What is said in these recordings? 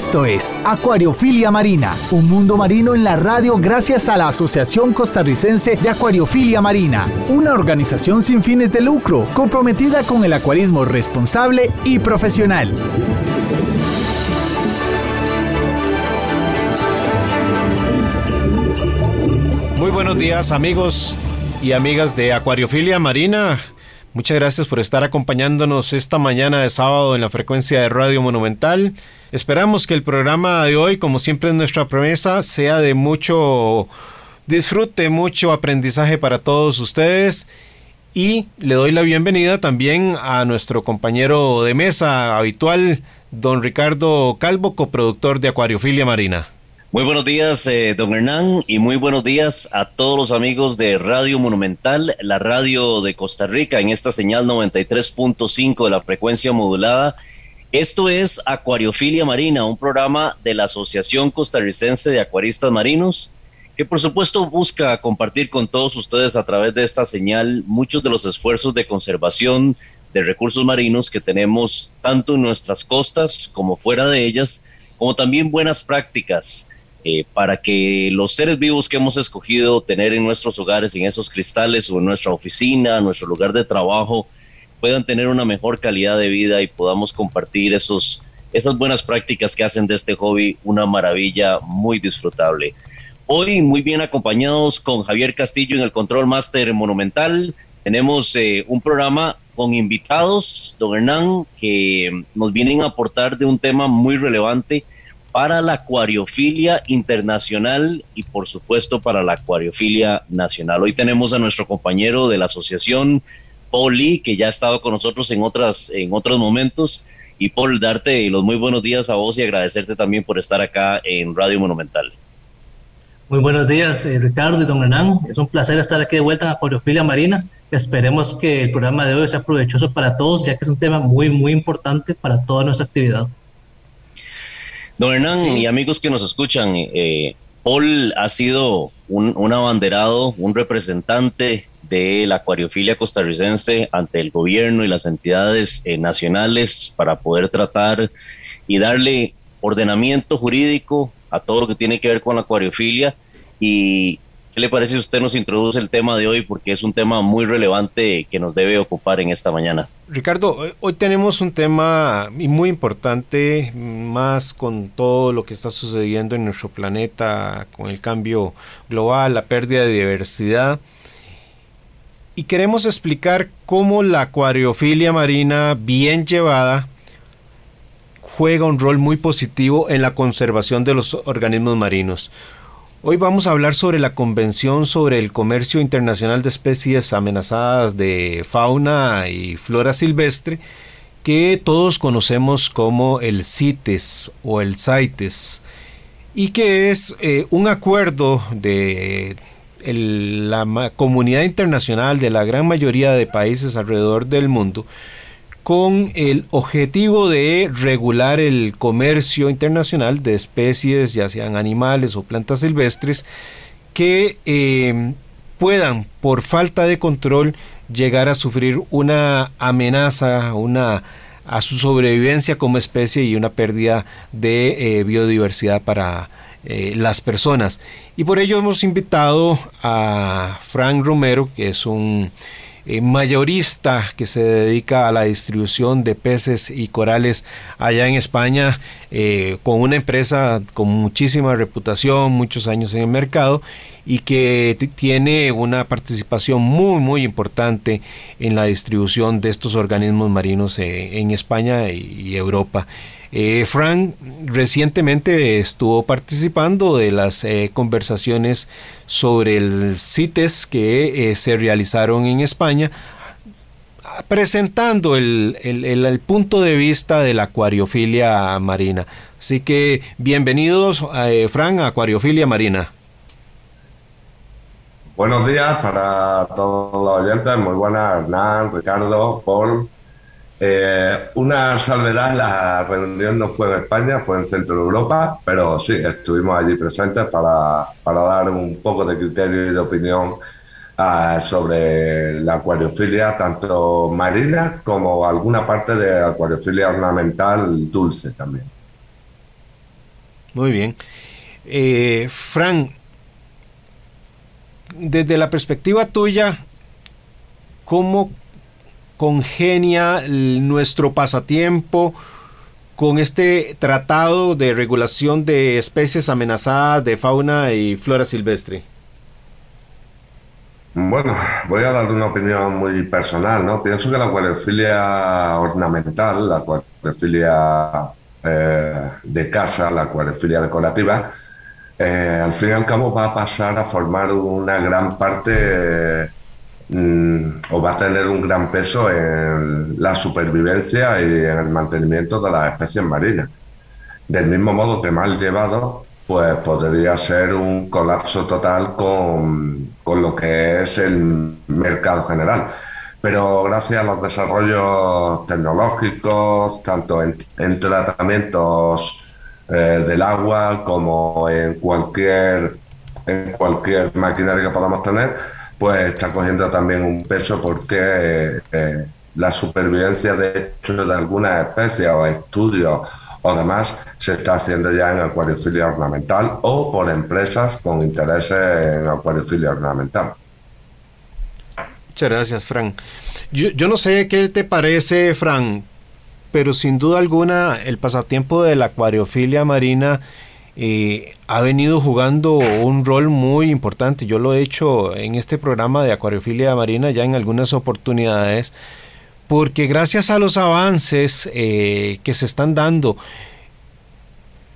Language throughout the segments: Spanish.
Esto es Acuariofilia Marina, un mundo marino en la radio gracias a la Asociación Costarricense de Acuariofilia Marina, una organización sin fines de lucro comprometida con el acuarismo responsable y profesional. Muy buenos días amigos y amigas de Acuariofilia Marina. Muchas gracias por estar acompañándonos esta mañana de sábado en la frecuencia de Radio Monumental. Esperamos que el programa de hoy, como siempre es nuestra promesa, sea de mucho disfrute, mucho aprendizaje para todos ustedes. Y le doy la bienvenida también a nuestro compañero de mesa habitual, don Ricardo Calvo, coproductor de Acuariofilia Marina. Muy buenos días, eh, don Hernán, y muy buenos días a todos los amigos de Radio Monumental, la radio de Costa Rica, en esta señal 93.5 de la frecuencia modulada. Esto es Acuariofilia Marina, un programa de la Asociación Costarricense de Acuaristas Marinos, que por supuesto busca compartir con todos ustedes a través de esta señal muchos de los esfuerzos de conservación de recursos marinos que tenemos tanto en nuestras costas como fuera de ellas, como también buenas prácticas eh, para que los seres vivos que hemos escogido tener en nuestros hogares, en esos cristales o en nuestra oficina, nuestro lugar de trabajo, puedan tener una mejor calidad de vida y podamos compartir esos, esas buenas prácticas que hacen de este hobby una maravilla muy disfrutable. Hoy muy bien acompañados con Javier Castillo en el Control Master Monumental. Tenemos eh, un programa con invitados, don Hernán, que nos vienen a aportar de un tema muy relevante para la acuariofilia internacional y por supuesto para la acuariofilia nacional. Hoy tenemos a nuestro compañero de la asociación, Paul Lee, que ya ha estado con nosotros en, otras, en otros momentos. Y Paul, darte los muy buenos días a vos y agradecerte también por estar acá en Radio Monumental. Muy buenos días, eh, Ricardo y don Hernán. Es un placer estar aquí de vuelta en Acuariofilia Marina. Esperemos que el programa de hoy sea provechoso para todos, ya que es un tema muy, muy importante para toda nuestra actividad. Don Hernán y amigos que nos escuchan, eh, Paul ha sido un, abanderado, un representante de la acuariofilia costarricense ante el gobierno y las entidades eh, nacionales para poder tratar y darle ordenamiento jurídico a todo lo que tiene que ver con la acuariofilia y ¿Qué le parece si usted nos introduce el tema de hoy? Porque es un tema muy relevante que nos debe ocupar en esta mañana. Ricardo, hoy tenemos un tema muy importante, más con todo lo que está sucediendo en nuestro planeta, con el cambio global, la pérdida de diversidad. Y queremos explicar cómo la acuariofilia marina bien llevada juega un rol muy positivo en la conservación de los organismos marinos. Hoy vamos a hablar sobre la Convención sobre el Comercio Internacional de Especies Amenazadas de Fauna y Flora Silvestre, que todos conocemos como el CITES o el CITES, y que es eh, un acuerdo de la comunidad internacional de la gran mayoría de países alrededor del mundo con el objetivo de regular el comercio internacional de especies, ya sean animales o plantas silvestres, que eh, puedan, por falta de control, llegar a sufrir una amenaza, a su sobrevivencia como especie y una pérdida de eh, biodiversidad para eh, las personas. Y por ello hemos invitado a Frank Romero, que es un eh, mayorista que se dedica a la distribución de peces y corales allá en España, eh, con una empresa con muchísima reputación, muchos años en el mercado y que tiene una participación muy muy importante en la distribución de estos organismos marinos eh, en España y Europa. Eh, Frank recientemente estuvo participando de las eh, conversaciones sobre el CITES que eh, se realizaron en España, presentando el, el, punto de vista de la acuariofilia marina. Así que bienvenidos, Frank, a Acuariofilia Marina. Buenos días para todos los oyentes, muy buenas, Hernán, Ricardo, Paul. Eh, una salvedad, la reunión no fue en España, fue en Centro Europa, pero sí, estuvimos allí presentes para, para dar un poco de criterio y de opinión uh, sobre la acuariofilia, tanto marina como alguna parte de acuariofilia ornamental dulce también. Muy bien. Eh, Fran, desde la perspectiva tuya, ¿cómo congenia nuestro pasatiempo con este tratado de regulación de especies amenazadas de fauna y flora silvestre? Bueno, voy a dar una opinión muy personal, ¿no? Pienso que la acuariofilia ornamental, la acuariofilia eh, de casa, la acuariofilia decorativa, eh, al fin y al cabo va a pasar a formar una gran parte o va a tener un gran peso en la supervivencia y en el mantenimiento de las especies marinas. Del mismo modo que mal llevado, pues podría ser un colapso total con, con lo que es el mercado general. Pero gracias a los desarrollos tecnológicos, tanto en, tratamientos eh, del agua como en cualquier, en cualquier maquinaria que podamos tener, pues está cogiendo también un peso porque eh, la supervivencia de hecho de algunas especies o estudios o demás se está haciendo ya en acuariofilia ornamental o por empresas con intereses en acuariofilia ornamental. Muchas gracias, Fran. Yo, yo no sé qué te parece, Fran, pero sin duda alguna el pasatiempo de la acuariofilia marina eh, ha venido jugando un rol muy importante. Yo lo he hecho en este programa de acuariofilia marina ya en algunas oportunidades, porque gracias a los avances eh, que se están dando,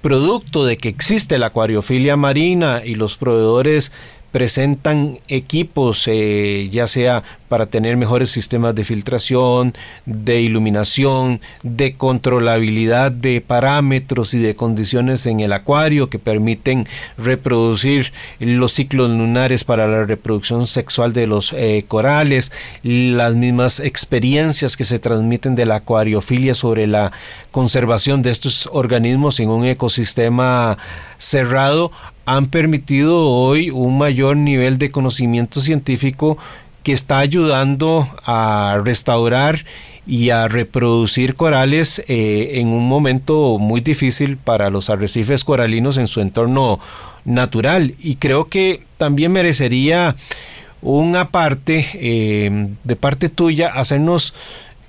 producto de que existe la acuariofilia marina y los proveedores presentan equipos, eh, ya sea para tener mejores sistemas de filtración, de iluminación, de controlabilidad de parámetros y de condiciones en el acuario que permiten reproducir los ciclos lunares para la reproducción sexual de los eh, corales, las mismas experiencias que se transmiten de la acuariofilia sobre la conservación de estos organismos en un ecosistema cerrado han permitido hoy un mayor nivel de conocimiento científico que está ayudando a restaurar y a reproducir corales eh, en un momento muy difícil para los arrecifes coralinos en su entorno natural. Y creo que también merecería una parte eh, de parte tuya hacernos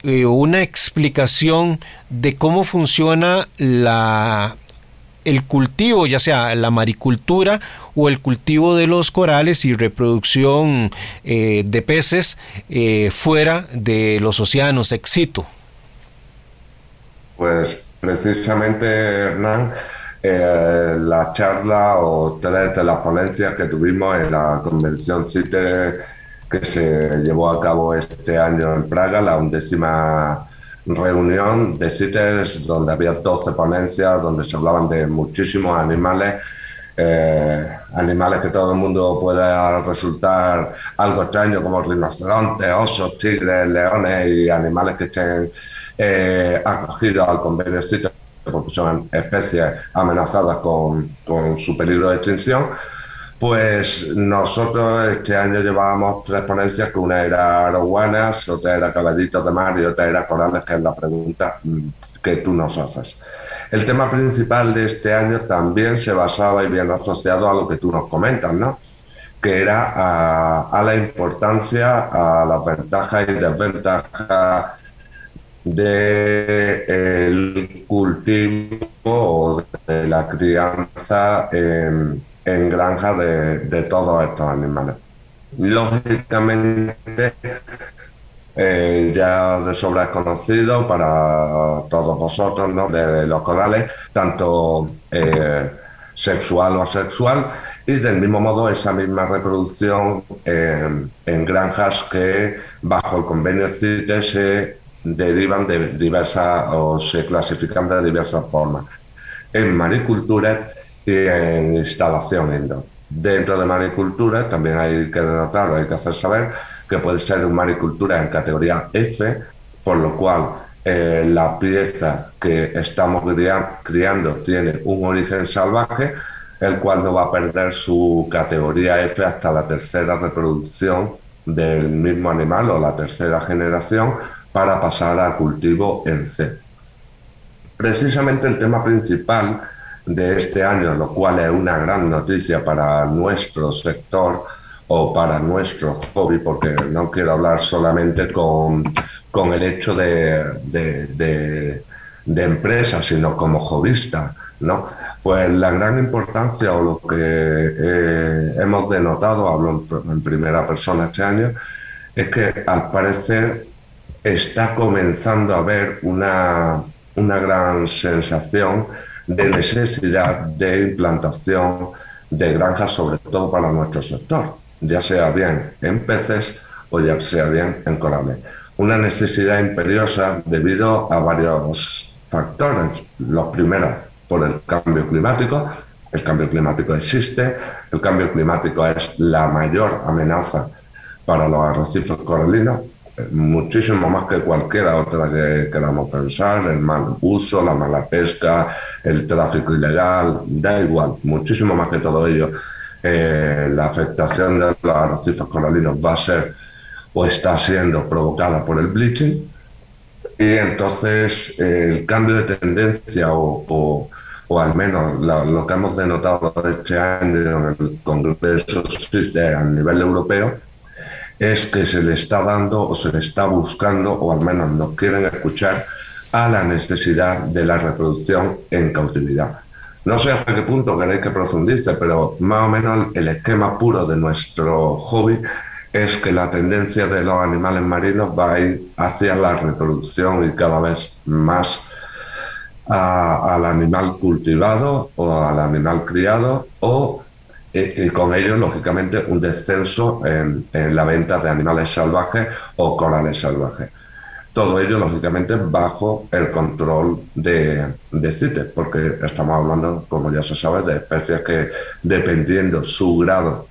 eh, una explicación de cómo funciona la el cultivo, ya sea la maricultura o el cultivo de los corales y reproducción eh, de peces eh, fuera de los océanos, éxito. Pues precisamente, Hernán, eh, la charla o tres de las ponencias que tuvimos en la convención CITE que se llevó a cabo este año en Praga, la undécima reunión de CITES donde había 12 ponencias, donde se hablaban de muchísimos animales, eh, animales que todo el mundo pueda resultar algo extraño, como rinocerontes, osos, tigres, leones y animales que estén eh, acogidos al convenio CITES porque son especies amenazadas con, con su peligro de extinción pues nosotros este año llevábamos tres ponencias, que una era aroguanas, otra era caballitos de mar y otra era corales, que es la pregunta mm, que tú nos haces. El tema principal de este año también se basaba y bien asociado a lo que tú nos comentas, ¿no? que era a, la importancia, a las ventajas y desventajas del cultivo o de la crianza en en granja de, todos estos animales. Lógicamente, eh, ya de sobra es conocido para todos vosotros, ¿no? de los corales, tanto eh, sexual o asexual, y del mismo modo esa misma reproducción en granjas que bajo el convenio CITES se derivan de diversas o se clasifican de diversas formas. En maricultura y en instalación indoor. Dentro de maricultura también hay que denotarlo, hay que hacer saber que puede ser maricultura en categoría F, por lo cual eh, la pieza que estamos criando tiene un origen salvaje, el cual no va a perder su categoría F hasta la tercera reproducción del mismo animal o la tercera generación para pasar al cultivo en C. Precisamente el tema principal de este año, lo cual es una gran noticia para nuestro sector o para nuestro hobby, porque no quiero hablar solamente con, con el hecho de, de, empresa, sino como hobbyista, ¿no? Pues la gran importancia o lo que eh, hemos denotado, hablo en primera persona este año, es que al parecer está comenzando a haber una, una gran sensación de necesidad de implantación de granjas, sobre todo para nuestro sector, ya sea bien en peces o ya sea bien en corales. Una necesidad imperiosa debido a varios factores. Los primeros, por el cambio climático. El cambio climático existe, el cambio climático es la mayor amenaza para los arrecifes coralinos, muchísimo más que cualquier otra que queramos pensar, el mal uso, la mala pesca, el tráfico ilegal, da igual, muchísimo más que todo ello. Eh, la afectación de los arrecifes coralinos va a ser o está siendo provocada por el bleaching y entonces el cambio de tendencia o, o, al menos lo que hemos denotado este año en el Congreso a nivel europeo es que se le está dando o se le está buscando, o al menos nos quieren escuchar, a la necesidad de la reproducción en cautividad. No sé hasta qué punto queréis que profundice, pero más o menos el esquema puro de nuestro hobby es que la tendencia de los animales marinos va a ir hacia la reproducción y cada vez más al animal cultivado o al animal criado o y, con ello, lógicamente, un descenso en, la venta de animales salvajes o corales salvajes. Todo ello, lógicamente, bajo el control de, de CITES, porque estamos hablando, como ya se sabe, de especies que, dependiendo su grado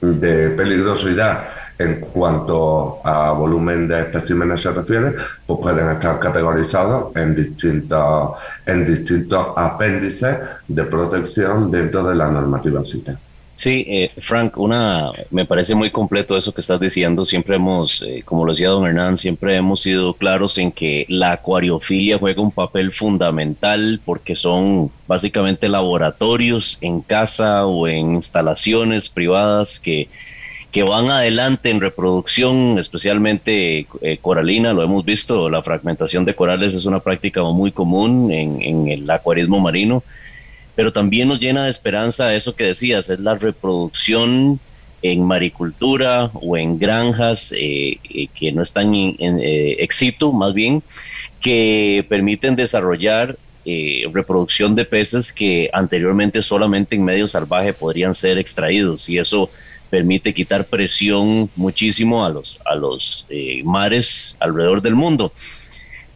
de peligrosidad en cuanto a volumen de especímenes se refiere, pues pueden estar categorizados en distintos, en distintos apéndices de protección dentro de la normativa CITES. Sí, eh, Frank, una, me parece muy completo eso que estás diciendo. Siempre hemos, eh, como lo decía don Hernán, siempre hemos sido claros en que la acuariofilia juega un papel fundamental porque son básicamente laboratorios en casa o en instalaciones privadas que, que van adelante en reproducción, especialmente eh, coralina, lo hemos visto, la fragmentación de corales es una práctica muy común en, el acuarismo marino pero también nos llena de esperanza eso que decías, es la reproducción en maricultura o en granjas eh, eh, que no están en, éxito, más bien, que permiten desarrollar reproducción de peces que anteriormente solamente en medio salvaje podrían ser extraídos y eso permite quitar presión muchísimo a los, a los mares alrededor del mundo.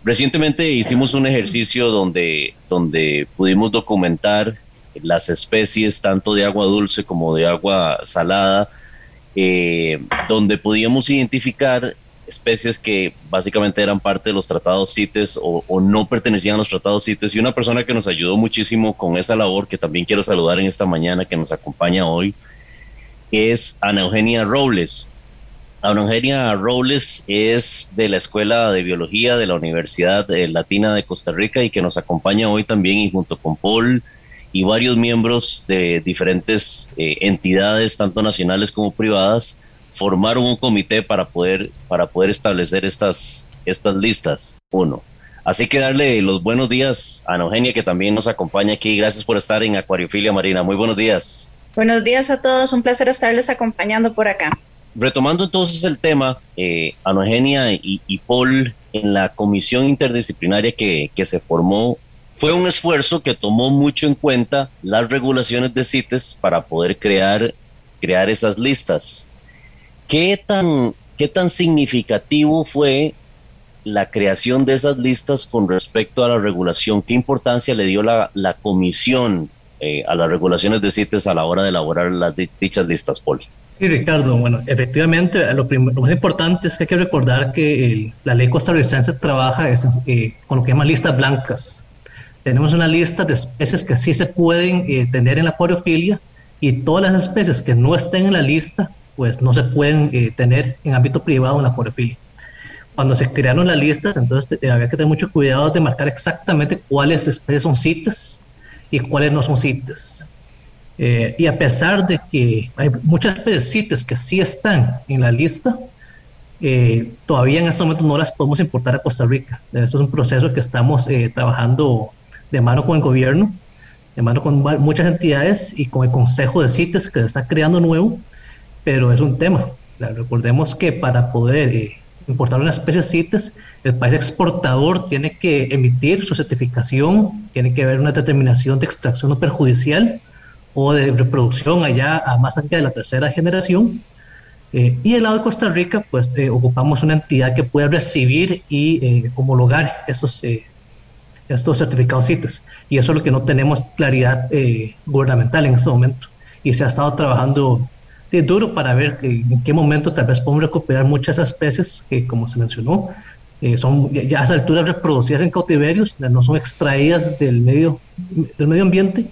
Recientemente hicimos un ejercicio donde, donde pudimos documentar las especies tanto de agua dulce como de agua salada, eh, donde podíamos identificar especies que básicamente eran parte de los tratados CITES o, no pertenecían a los tratados CITES. Y una persona que nos ayudó muchísimo con esa labor, que también quiero saludar en esta mañana, que nos acompaña hoy, es Ana Eugenia Robles. Ana Eugenia Robles es de la Escuela de Biología de la Universidad eh, Latina de Costa Rica y que nos acompaña hoy también y junto con Paul y varios miembros de diferentes eh, entidades, tanto nacionales como privadas, formaron un comité para poder, para poder establecer estas, estas listas. Uno. Así que darle los buenos días a Ana Eugenia, que también nos acompaña aquí. Gracias por estar en Acuariofilia Marina. Muy buenos días. Buenos días a todos. Un placer estarles acompañando por acá retomando entonces el tema, eh, Eugenia y, Paul, en la comisión interdisciplinaria que, se formó, fue un esfuerzo que tomó mucho en cuenta las regulaciones de CITES para poder crear, crear esas listas. ¿Qué tan, ¿Qué tan significativo fue la creación de esas listas con respecto a la regulación? ¿Qué importancia le dio la, comisión eh, a las regulaciones de CITES a la hora de elaborar las dichas listas, Paul? Sí, Ricardo, bueno, efectivamente, lo, más importante es que hay que recordar que la ley costarricense trabaja eh, con lo que llaman listas blancas. Tenemos una lista de especies que sí se pueden eh, tener en la acuariofilia y todas las especies que no estén en la lista, pues no se pueden eh, tener en ámbito privado en la acuariofilia. Cuando se crearon las listas, entonces había que tener mucho cuidado de marcar exactamente cuáles especies son citas y cuáles no son citas. Eh, y a pesar de que hay muchas especies que sí están en la lista, eh, todavía en este momento no las podemos importar a Costa Rica. Eso es un proceso que estamos eh, trabajando de mano con el gobierno, de mano con muchas entidades y con el Consejo de CITES que se está creando nuevo, pero es un tema. Recordemos que para poder importar una especie CITES, el país exportador tiene que emitir su certificación, tiene que haber una determinación de extracción no perjudicial o de reproducción allá más allá de la tercera generación. Eh, y el lado de Costa Rica, pues eh, ocupamos una entidad que puede recibir y eh, homologar esos, estos certificados CITES. Y eso es lo que no tenemos claridad gubernamental en este momento. Y se ha estado trabajando de duro para ver en qué momento tal vez podemos recuperar muchas especies que, como se mencionó, son ya a esa altura reproducidas en cautiverios, no son extraídas del medio, del medio ambiente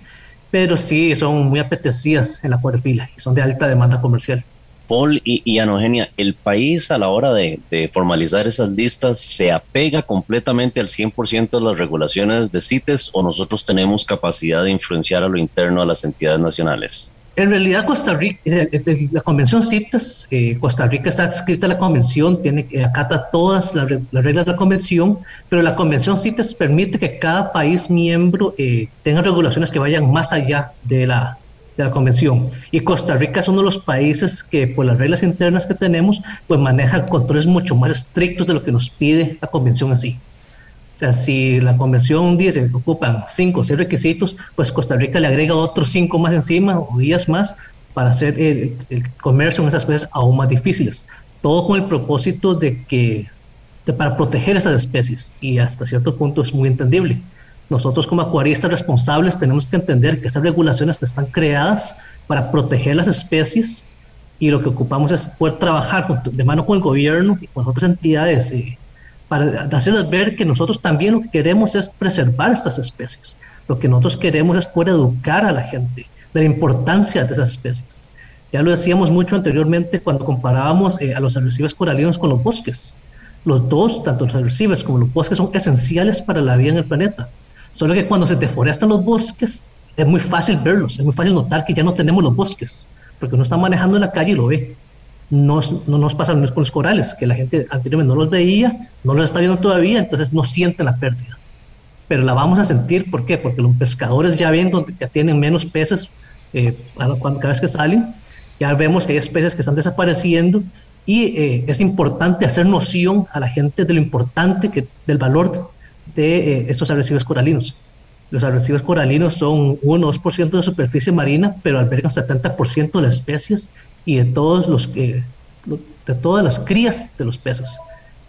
pero sí son muy apetecidas en la cuadrifila y son de alta demanda comercial. Paul y, y Anogenia, ¿el país a la hora de, de, formalizar esas listas se apega completamente al 100% de las regulaciones de CITES o nosotros tenemos capacidad de influenciar a lo interno a las entidades nacionales? En realidad, Costa Rica, eh, eh, la Convención CITES, eh, Costa Rica está adscrita a la Convención, tiene, acata todas las, reglas de la Convención, pero la Convención CITES permite que cada país miembro tenga regulaciones que vayan más allá de la, de la Convención. Y Costa Rica es uno de los países que, por las reglas internas que tenemos, pues maneja controles mucho más estrictos de lo que nos pide la Convención así. O sea, si la convención dice que ocupan cinco o seis requisitos, pues Costa Rica le agrega otros cinco más encima o días más para hacer el, comercio en esas especies aún más difíciles. Todo con el propósito de que, para proteger esas especies y hasta cierto punto es muy entendible. Nosotros como acuaristas responsables tenemos que entender que estas regulaciones están creadas para proteger las especies y lo que ocupamos es poder trabajar de mano con el gobierno y con otras entidades eh, para hacerles ver que nosotros también lo que queremos es preservar estas especies. Lo que nosotros queremos es poder educar a la gente de la importancia de esas especies. Ya lo decíamos mucho anteriormente cuando comparábamos eh, a los arrecifes coralinos con los bosques. Los dos, tanto los arrecifes como los bosques, son esenciales para la vida en el planeta. Solo que cuando se deforestan los bosques, es muy fácil verlos, es muy fácil notar que ya no tenemos los bosques, porque uno está manejando en la calle y lo ve no, no nos pasa lo mismo con los corales, que la gente anteriormente no los veía, no los está viendo todavía, entonces no sienten la pérdida. Pero la vamos a sentir, ¿por qué? Porque los pescadores ya ven donde ya tienen menos peces eh, cuando, cada vez que salen, ya vemos que hay especies que están desapareciendo y eh, es importante hacer noción a la gente de lo importante que, del valor de eh, estos arrecifes coralinos. Los arrecifes coralinos son 1 2% de superficie marina, pero albergan 70% de las especies y de todos los que de todas las crías de los peces.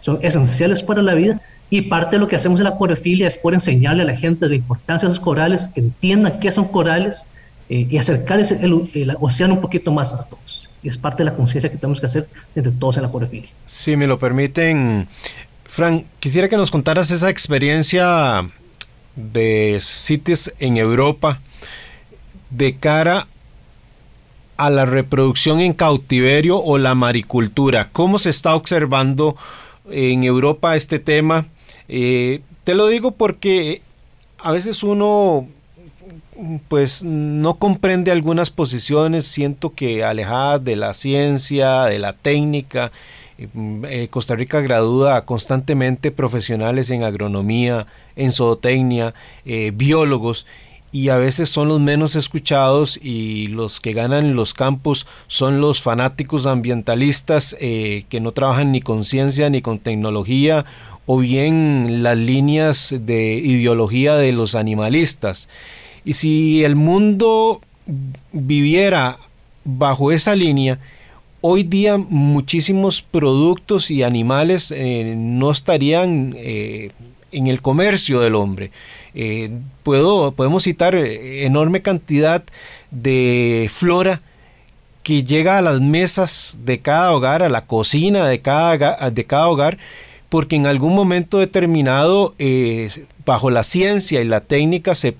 Son esenciales para la vida y parte de lo que hacemos en la acuariofilia es por enseñarle a la gente la importancia de esos corales, que entiendan qué son corales eh, y acercarles el, el, océano un poquito más a todos. Y es parte de la conciencia que tenemos que hacer entre todos en la acuariofilia. Si me lo permiten, Fran, quisiera que nos contaras esa experiencia de CITES en Europa de cara a la reproducción en cautiverio o la maricultura. ¿Cómo se está observando en Europa este tema? Eh, te lo digo porque a veces uno pues no comprende algunas posiciones, siento que alejadas de la ciencia, de la técnica. Eh, Costa Rica gradúa constantemente profesionales en agronomía, en zootecnia, eh, biólogos y a veces son los menos escuchados y los que ganan los campos son los fanáticos ambientalistas eh, que no trabajan ni con ciencia ni con tecnología o bien las líneas de ideología de los animalistas. Y si el mundo viviera bajo esa línea, hoy día muchísimos productos y animales eh, no estarían eh, en el comercio del hombre. Eh, puedo, podemos citar eh, enorme cantidad de flora que llega a las mesas de cada hogar, a la cocina de cada, de cada hogar, porque en algún momento determinado, eh, bajo la ciencia y la técnica, se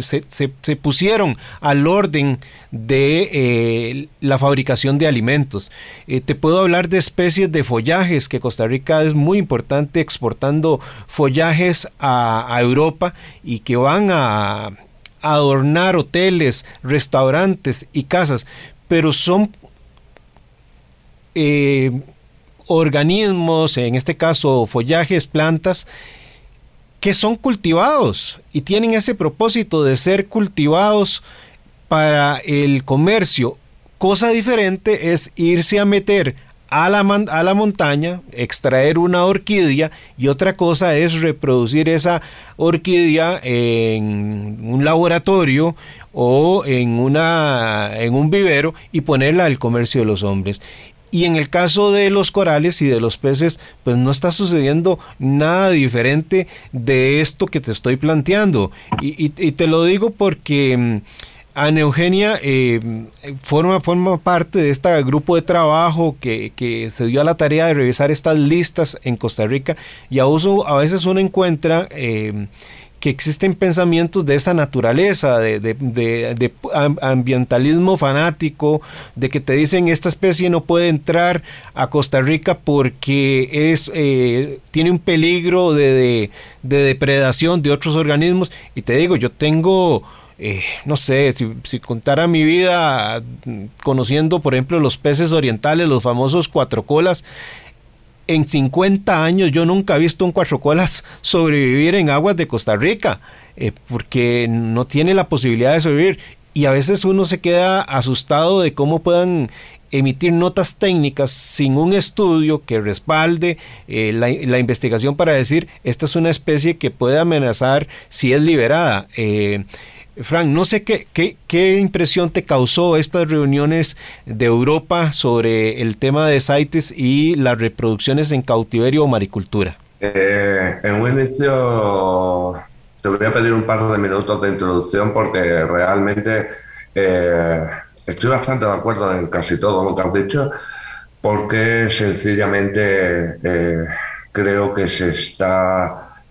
se, pusieron al orden de eh, la fabricación de alimentos. Eh, te puedo hablar de especies de follajes, que Costa Rica es muy importante exportando follajes a, Europa y que van a, adornar hoteles, restaurantes y casas, pero son eh, organismos, en este caso follajes, plantas, que son cultivados y tienen ese propósito de ser cultivados para el comercio. Cosa diferente es irse a meter a la, a la, montaña, extraer una orquídea y otra cosa es reproducir esa orquídea en un laboratorio o en, una, en un vivero y ponerla al comercio de los hombres. Y en el caso de los corales y de los peces, pues no está sucediendo nada diferente de esto que te estoy planteando. Y, te lo digo porque... Mm, Ana Eugenia eh, forma, forma parte de este grupo de trabajo que, que, se dio a la tarea de revisar estas listas en Costa Rica y a, uso, a veces uno encuentra eh, que existen pensamientos de esa naturaleza, de, ambientalismo fanático, de que te dicen esta especie no puede entrar a Costa Rica porque es, eh, tiene un peligro de, depredación de otros organismos. Y te digo, yo tengo... Eh, no sé, si, si, contara mi vida conociendo, por ejemplo, los peces orientales, los famosos cuatro colas, en 50 años yo nunca he visto un cuatro colas sobrevivir en aguas de Costa Rica, eh, porque no tiene la posibilidad de sobrevivir. Y a veces uno se queda asustado de cómo puedan emitir notas técnicas sin un estudio que respalde eh, la, investigación para decir esta es una especie que puede amenazar si es liberada. Eh, Frank, no sé qué, qué, impresión te causó estas reuniones de Europa sobre el tema de CITES y las reproducciones en cautiverio o maricultura. Eh, en un inicio te voy a pedir un par de minutos de introducción porque realmente eh, estoy bastante de acuerdo en casi todo lo que has dicho porque sencillamente eh, creo que se está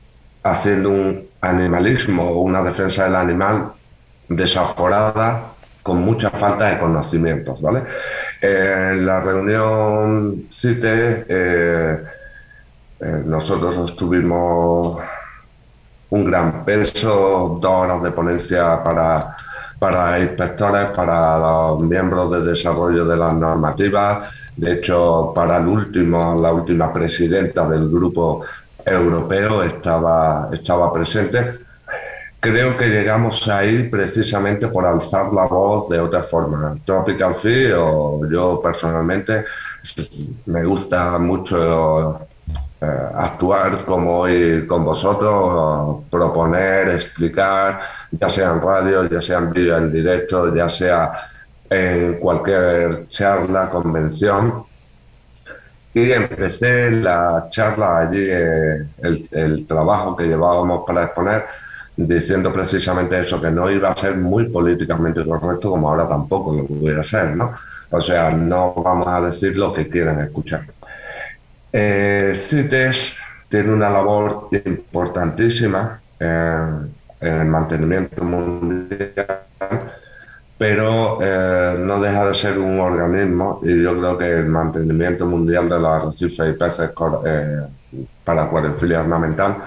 haciendo un animalismo una defensa del animal desaforada con mucha falta de conocimientos, ¿vale? En la reunión CITE eh, eh, nosotros tuvimos un gran peso, dos horas de ponencia para, para inspectores, para los miembros de desarrollo de las normativas, de hecho, para el último, la última presidenta del grupo europeo estaba, estaba presente. Creo que llegamos ahí precisamente por alzar la voz de otra forma. Tropical Free o yo personalmente me gusta mucho eh, actuar como hoy con vosotros, proponer, explicar, ya sea en radio, ya sea en vídeo en directo, ya sea en cualquier charla, convención y empecé la charla allí, eh, el, trabajo que llevábamos para exponer, diciendo precisamente eso, que no iba a ser muy políticamente correcto como ahora tampoco lo pudiera ser, ¿no? O sea, no vamos a decir lo que quieren escuchar. Eh, CITES tiene una labor importantísima en el mantenimiento mundial pero eh, no deja de ser un organismo y yo creo que el mantenimiento mundial de los arrecifes y peces eh, para acuariofilia ornamental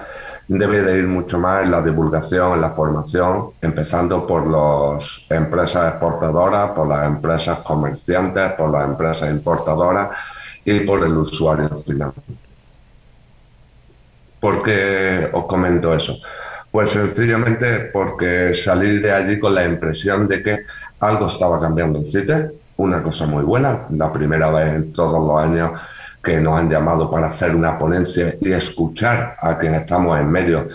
debe de ir mucho más en la divulgación, en la formación, empezando por las empresas exportadoras, por las empresas comerciantes, por las empresas importadoras y por el usuario final. ¿Por qué os comento eso? Pues sencillamente porque salí de allí con la impresión de que algo estaba cambiando en CITE, una cosa muy buena, la primera vez en todos los años que nos han llamado para hacer una ponencia y escuchar a quienes estamos en medio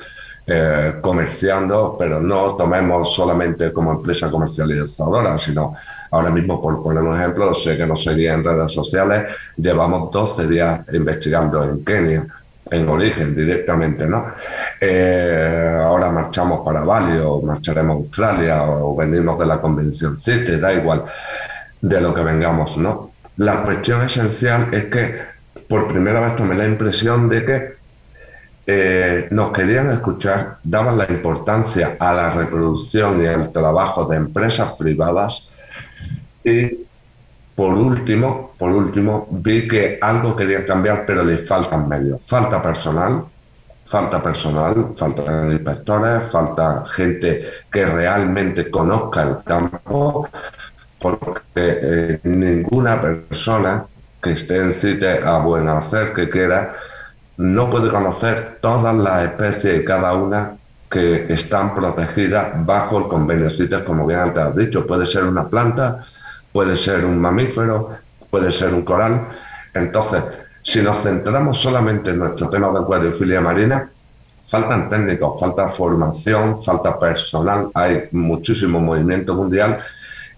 eh, comerciando, pero no tomemos solamente como empresa comercializadora, sino ahora mismo, por poner un ejemplo, sé que nos seguía en redes sociales, llevamos 12 días investigando en Kenia en origen directamente, ¿no? Eh, ahora marchamos para Bali o marcharemos a Australia o venimos de la Convención CITE, da igual. de lo que vengamos, ¿no? La cuestión esencial es que por primera vez tomé la impresión de que eh, nos querían escuchar, daban la importancia a la reproducción y al trabajo de empresas privadas y por último, por último, vi que algo querían cambiar, pero le faltan medios. Falta personal, falta personal, faltan inspectores, falta gente que realmente conozca el campo, porque eh, ninguna persona que esté en CITE a buen hacer, que quiera, no puede conocer todas las especies y cada una que están protegidas bajo el convenio CITES, como bien antes has dicho. Puede ser una planta, puede ser un mamífero, puede ser un coral. Entonces, si nos centramos solamente en nuestro tema de acuariofilia marina, faltan técnicos, falta formación, falta personal, hay muchísimo movimiento mundial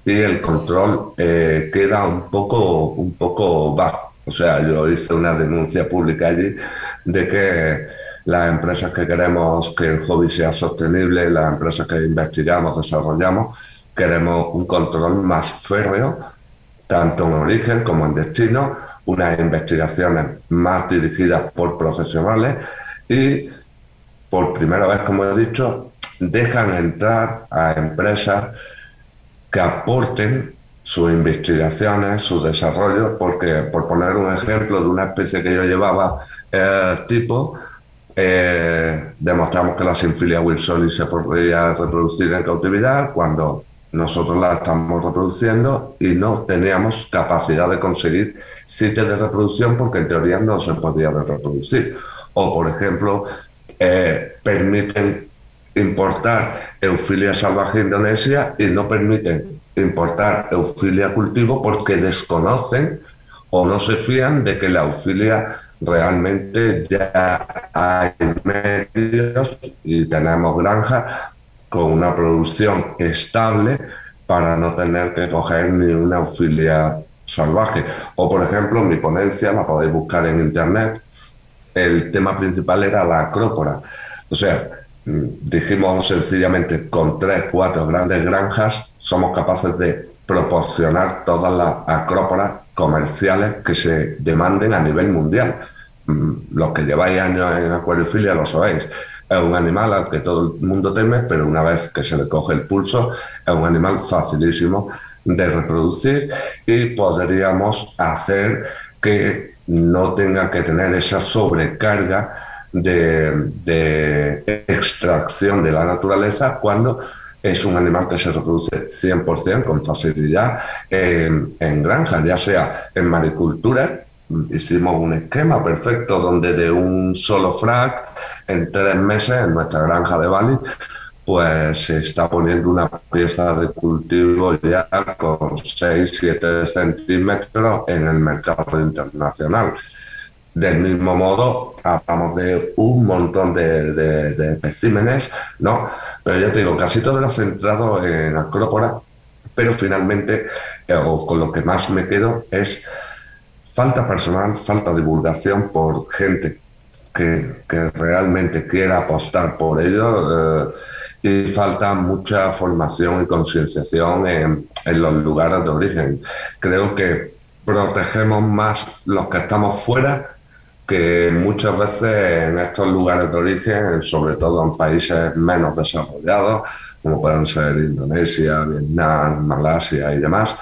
y el control eh, queda un poco, un poco bajo. O sea, yo hice una denuncia pública allí de que las empresas que queremos que el hobby sea sostenible, las empresas que investigamos, desarrollamos, queremos un control más férreo, tanto en origen como en destino, unas investigaciones más dirigidas por profesionales y por primera vez, como he dicho, dejan entrar a empresas que aporten sus investigaciones, su desarrollo, porque por poner un ejemplo de una especie que yo llevaba eh, tipo, eh, demostramos que la sinfilia wilsoni se podría reproducir en cautividad cuando nosotros la estamos reproduciendo y no teníamos capacidad de conseguir sitios de reproducción porque en teoría no se podía reproducir. O, por ejemplo, eh, permiten importar eufilia salvaje Indonesia y no permiten importar eufilia cultivo porque desconocen o no se fían de que la eufilia realmente ya hay medios y tenemos granjas con una producción estable para no tener que coger ni una eufilia salvaje. O por ejemplo, mi ponencia, la podéis buscar en internet, el tema principal era la acrópora. O sea, mm, dijimos sencillamente, con tres, cuatro grandes granjas somos capaces de proporcionar todas las acróporas comerciales que se demanden a nivel mundial. Mm, los que lleváis años en acuariofilia lo sabéis. Es un animal al que todo el mundo teme, pero una vez que se le coge el pulso, es un animal facilísimo de reproducir y podríamos hacer que no tenga que tener esa sobrecarga de, extracción de la naturaleza cuando es un animal que se reproduce 100% con facilidad en, en granjas, ya sea en maricultura, hicimos un esquema perfecto donde de un solo frac, en tres meses, en nuestra granja de Bali, pues se está poniendo una pieza de cultivo ya con 6-7 centímetros en el mercado internacional. Del mismo modo, hablamos de un montón de, especímenes, ¿no? Pero ya te digo, casi todo lo centrado en acrópora, pero finalmente, eh, o con lo que más me quedo, es falta personal, falta divulgación por gente que, realmente quiera apostar por ello. Eh, y falta mucha formación y concienciación en, en, los lugares de origen. Creo que protegemos más los que estamos fuera que muchas veces en estos lugares de origen, sobre todo en países menos desarrollados, como pueden ser Indonesia, Vietnam, Malasia y demás,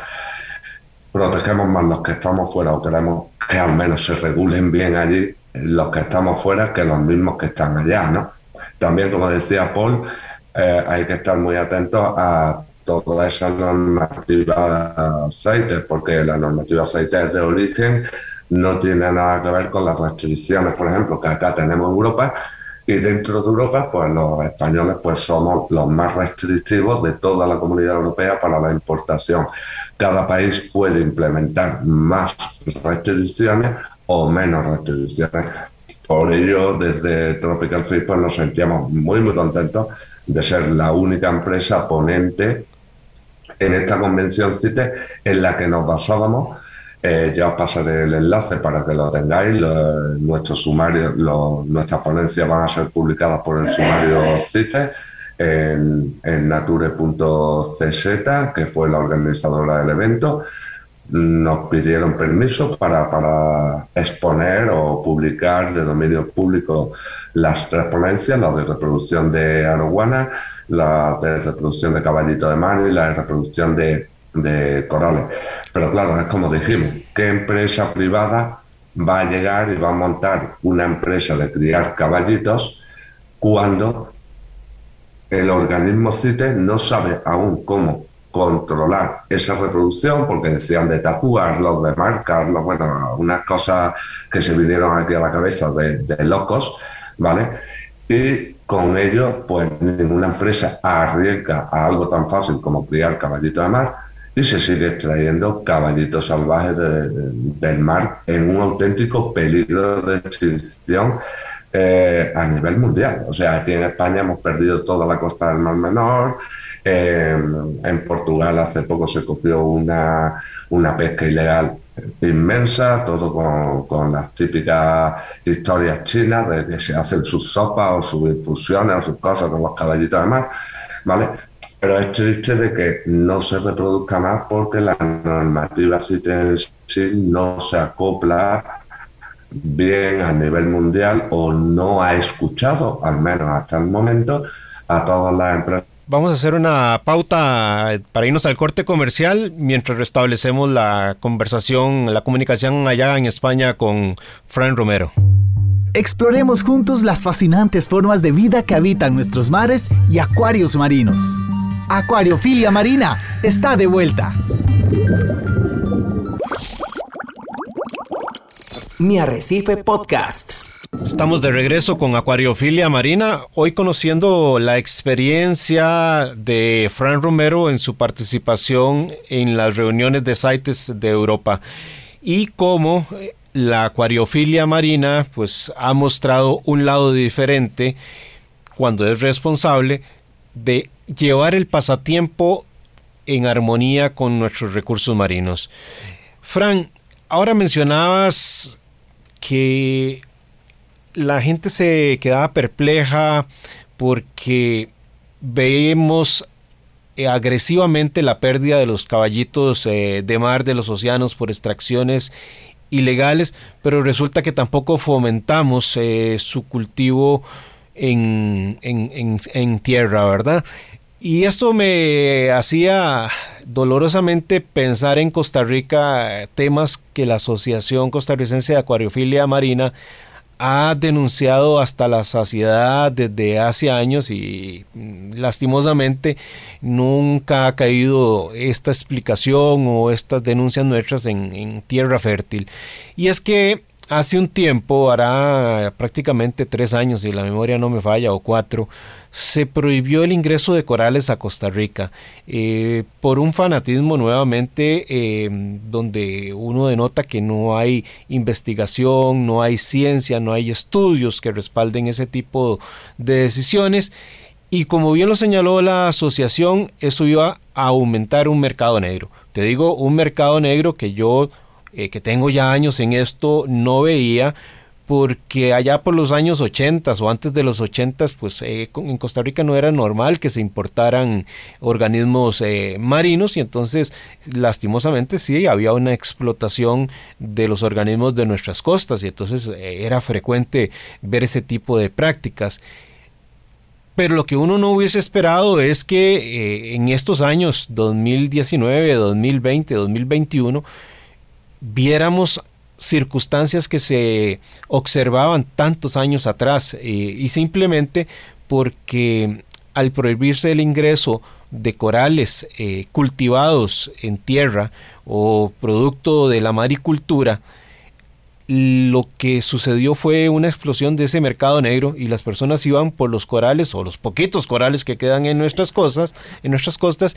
protegemos más los que estamos fuera o queremos que al menos se regulen bien allí los que estamos fuera que los mismos que están allá, ¿no? También, como decía Paul, eh, hay que estar muy atentos a toda esa normativa de aceites, porque la normativa de aceites de origen no tiene nada que ver con las restricciones, por ejemplo, que acá tenemos en Europa, y dentro de Europa, pues los españoles pues somos los más restrictivos de toda la comunidad europea para la importación. Cada país puede implementar más restricciones o menos restricciones. Por ello, desde Tropical Fish pues, nos sentíamos muy, muy contentos de ser la única empresa ponente en esta convención CITE en la que nos basábamos. Eh, ya os pasaré el enlace para que lo tengáis. nuestras ponencias van a ser publicadas por el sumario CITE en, en nature.cz, que fue la organizadora del evento, nos pidieron permiso para, para, exponer o publicar de dominio público las tres ponencias, la de reproducción de aroguana, la de reproducción de caballito de mar y la de reproducción de, de corales. Pero claro, es como dijimos, ¿qué empresa privada va a llegar y va a montar una empresa de criar caballitos cuando el organismo CITES no sabe aún cómo controlar esa reproducción, porque decían de tatuarlos, de marcarlos, bueno, unas cosas que se vinieron aquí a la cabeza de, de locos, ¿vale? Y con ello, pues ninguna empresa arriesga a algo tan fácil como criar caballitos de mar y se sigue extrayendo caballitos salvajes del mar en un auténtico peligro de extinción eh, a nivel mundial. O sea, aquí en España hemos perdido toda la costa del Mar Menor. en Portugal hace poco se copió una, una pesca ilegal inmensa, todo con, con, las típicas historias chinas de que se hacen sus sopas o sus infusiones o sus cosas con los caballitos de mar, ¿vale? Pero es triste de que no se reproduzca más porque la normativa sí no se acopla bien a nivel mundial o no ha escuchado, al menos hasta el momento, a todas las empresas. Vamos a hacer una pauta para irnos al corte comercial mientras restablecemos la conversación, la comunicación allá en España con Fran Romero. Exploremos juntos las fascinantes formas de vida que habitan nuestros mares y acuarios marinos. Acuariofilia Marina está de vuelta. Mi Arrecife Podcast. Estamos de regreso con Acuariofilia Marina, hoy conociendo la experiencia de Fran Romero en su participación en las reuniones de CITES de Europa y cómo la acuariofilia marina pues ha mostrado un lado diferente cuando es responsable de llevar el pasatiempo en armonía con nuestros recursos marinos. Fran, ahora mencionabas que la gente se quedaba perpleja porque vemos eh, agresivamente la pérdida de los caballitos eh, de mar de los océanos por extracciones ilegales, pero resulta que tampoco fomentamos eh, su cultivo en, en, tierra, ¿verdad? Y esto me hacía dolorosamente pensar en Costa Rica temas que la Asociación Costarricense de Acuariofilia Marina ha denunciado hasta la saciedad desde hace años y mm, lastimosamente nunca ha caído esta explicación o estas denuncias nuestras en, en tierra fértil. Y es que hace un tiempo, hará prácticamente tres años, si la memoria no me falla, o cuatro, se prohibió el ingreso de corales a Costa Rica eh, por un fanatismo nuevamente eh, donde uno denota que no hay investigación, no hay ciencia, no hay estudios que respalden ese tipo de decisiones. Y como bien lo señaló la asociación, eso iba a aumentar un mercado negro. Te digo, un mercado negro que yo, eh, que tengo ya años en esto, no veía porque allá por los años 80 o antes de los 80 pues eh, en Costa Rica no era normal que se importaran organismos eh, marinos y entonces lastimosamente sí había una explotación de los organismos de nuestras costas y entonces era frecuente ver ese tipo de prácticas. Pero lo que uno no hubiese esperado es que en estos años 2019, 2020, 2021 viéramos circunstancias que se observaban tantos años atrás eh, y simplemente porque al prohibirse el ingreso de corales eh, cultivados en tierra o producto de la maricultura, lo que sucedió fue una explosión de ese mercado negro y las personas iban por los corales o los poquitos corales que quedan en nuestras costas, en nuestras costas